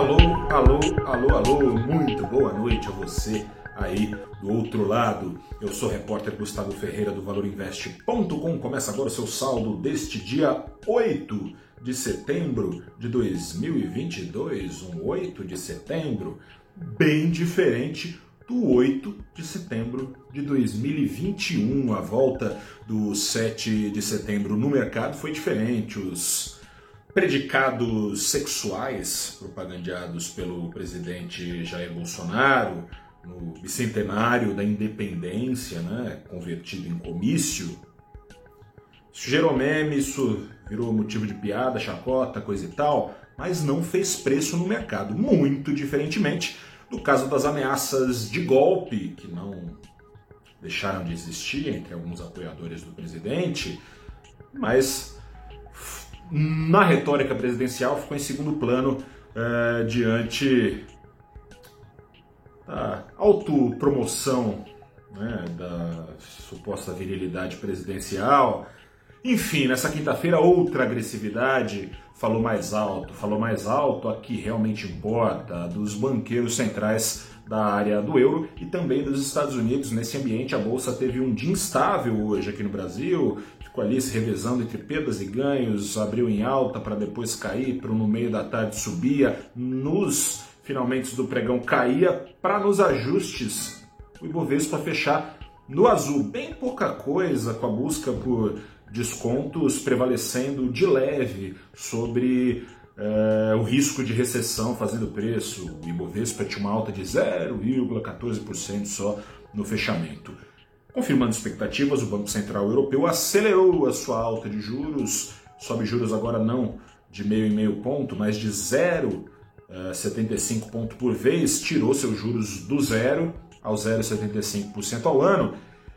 Alô, alô, alô, alô, muito boa noite a você aí do outro lado. Eu sou o repórter Gustavo Ferreira do ValorInvest.com. Começa agora o seu saldo deste dia 8 de setembro de 2022, um 8 de setembro bem diferente do 8 de setembro de 2021. A volta do 7 de setembro no mercado foi diferente. Os predicados sexuais propagandeados pelo presidente Jair Bolsonaro no bicentenário da independência, né, convertido em comício. Isso gerou meme, isso virou motivo de piada, chacota, coisa e tal, mas não fez preço no mercado. Muito diferentemente do caso das ameaças de golpe, que não deixaram de existir entre alguns apoiadores do presidente, mas na retórica presidencial ficou em segundo plano é, diante da autopromoção né, da suposta virilidade presidencial. Enfim, nessa quinta-feira, outra agressividade falou mais alto, falou mais alto a que realmente importa, dos banqueiros centrais da área do euro e também dos Estados Unidos. Nesse ambiente, a bolsa teve um dia instável hoje aqui no Brasil, ficou ali se revezando entre perdas e ganhos, abriu em alta para depois cair, para no meio da tarde subia, nos finalmente do pregão caía, para nos ajustes. O Ibovespa fechar no azul, bem pouca coisa com a busca por descontos prevalecendo de leve sobre é, o risco de recessão fazendo preço. O Ibovespa tinha uma alta de 0,14% só no fechamento. Confirmando expectativas, o Banco Central Europeu acelerou a sua alta de juros, sobe juros agora não de meio e meio ponto, mas de 0,75 ponto por vez, tirou seus juros do zero ao 0,75% ao ano.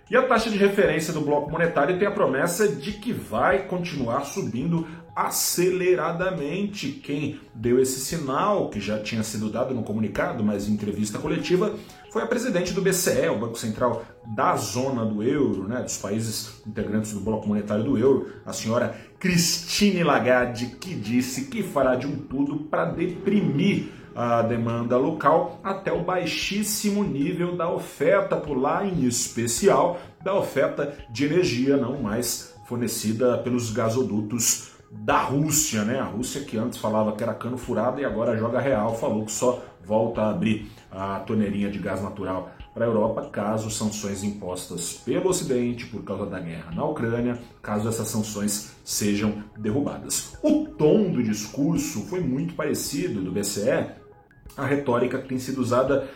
E a taxa de referência do bloco monetário tem a promessa de que vai continuar subindo aceleradamente. Quem deu esse sinal, que já tinha sido dado no comunicado, mas em entrevista coletiva, foi a presidente do BCE, o Banco Central da zona do euro, né, dos países integrantes do bloco monetário do euro, a senhora Christine Lagarde, que disse que fará de um tudo para deprimir a demanda local até o baixíssimo nível da oferta por lá, em especial da oferta de energia não mais fornecida pelos gasodutos da Rússia, né? A Rússia que antes falava que era cano furado e agora joga real, falou que só volta a abrir a torneirinha de gás natural para a Europa caso sanções impostas pelo Ocidente por causa da guerra na Ucrânia, caso essas sanções sejam derrubadas. O tom do discurso foi muito parecido do BCE à retórica que tem sido usada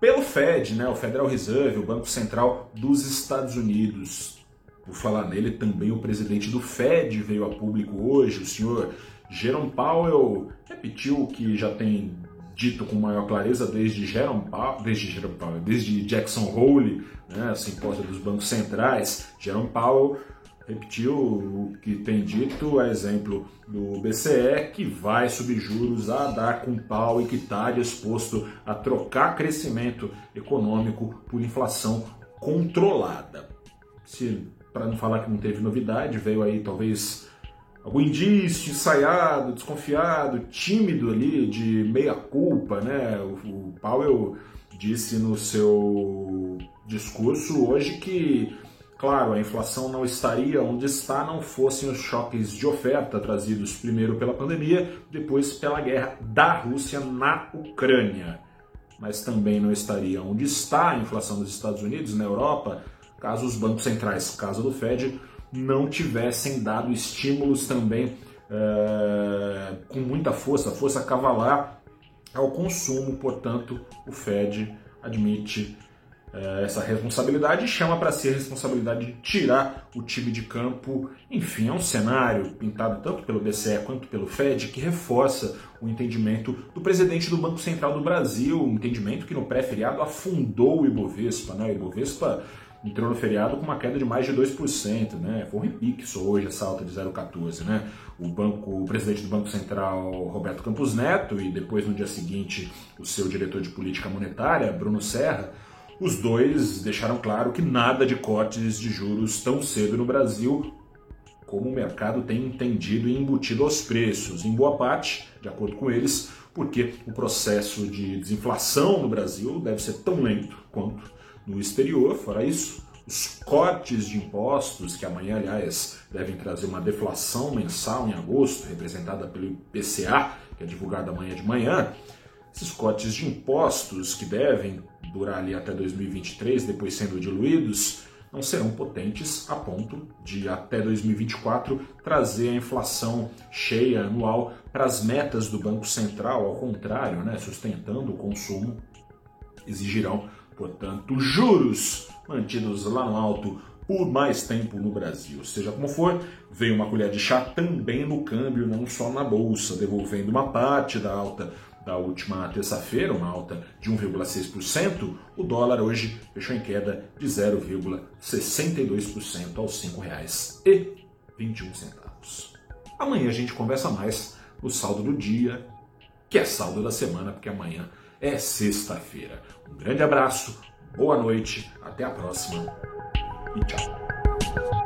pelo Fed, né, o Federal Reserve, o Banco Central dos Estados Unidos. Por falar nele, também o presidente do Fed veio a público hoje, o senhor Jerome Powell repetiu o que já tem dito com maior clareza desde Jerome Powell, desde, Jerome Powell, desde Jackson Hole, né, simpósio dos bancos centrais. Jerome Powell repetiu o que tem dito, a exemplo do BCE, que vai subir juros a dar com pau e que está disposto a trocar crescimento econômico por inflação controlada. Se para não falar que não teve novidade, veio aí talvez algum indício ensaiado, desconfiado, tímido ali, de meia-culpa, né? O, o Powell disse no seu discurso hoje que, claro, a inflação não estaria onde está não fossem os choques de oferta trazidos primeiro pela pandemia, depois pela guerra da Rússia na Ucrânia. Mas também não estaria onde está a inflação dos Estados Unidos, na Europa, caso os bancos centrais, caso do Fed, não tivessem dado estímulos também é, com muita força, força cavalar ao consumo. Portanto, o Fed admite é, essa responsabilidade e chama para si a responsabilidade de tirar o time de campo. Enfim, é um cenário pintado tanto pelo BCE quanto pelo Fed que reforça o entendimento do presidente do Banco Central do Brasil, um entendimento que no pré-feriado afundou o Ibovespa. Né? O Ibovespa entrou no feriado com uma queda de mais de 2%, né? Foi um repique só hoje essa alta de 0,14, né? O banco, o presidente do Banco Central, Roberto Campos Neto, e depois no dia seguinte o seu diretor de política monetária, Bruno Serra, os dois deixaram claro que nada de cortes de juros tão cedo no Brasil como o mercado tem entendido e embutido aos preços, em boa parte, de acordo com eles, porque o processo de desinflação no Brasil deve ser tão lento quanto no exterior. Fora isso, os cortes de impostos, que amanhã, aliás, devem trazer uma deflação mensal em agosto, representada pelo IPCA, que é divulgado amanhã de manhã, esses cortes de impostos que devem durar ali até 2023, depois sendo diluídos, não serão potentes a ponto de, até 2024, trazer a inflação cheia anual para as metas do Banco Central, ao contrário, né, sustentando o consumo, exigirão, portanto, juros mantidos lá no alto por mais tempo no Brasil. Seja como for, veio uma colher de chá também no câmbio, não só na bolsa, devolvendo uma parte da alta da última terça-feira, uma alta de 1,6%, o dólar hoje fechou em queda de 0,62% aos R$ 5,21. Amanhã a gente conversa mais no saldo do dia, que é saldo da semana, porque amanhã é sexta-feira. Um grande abraço, boa noite, até a próxima e tchau.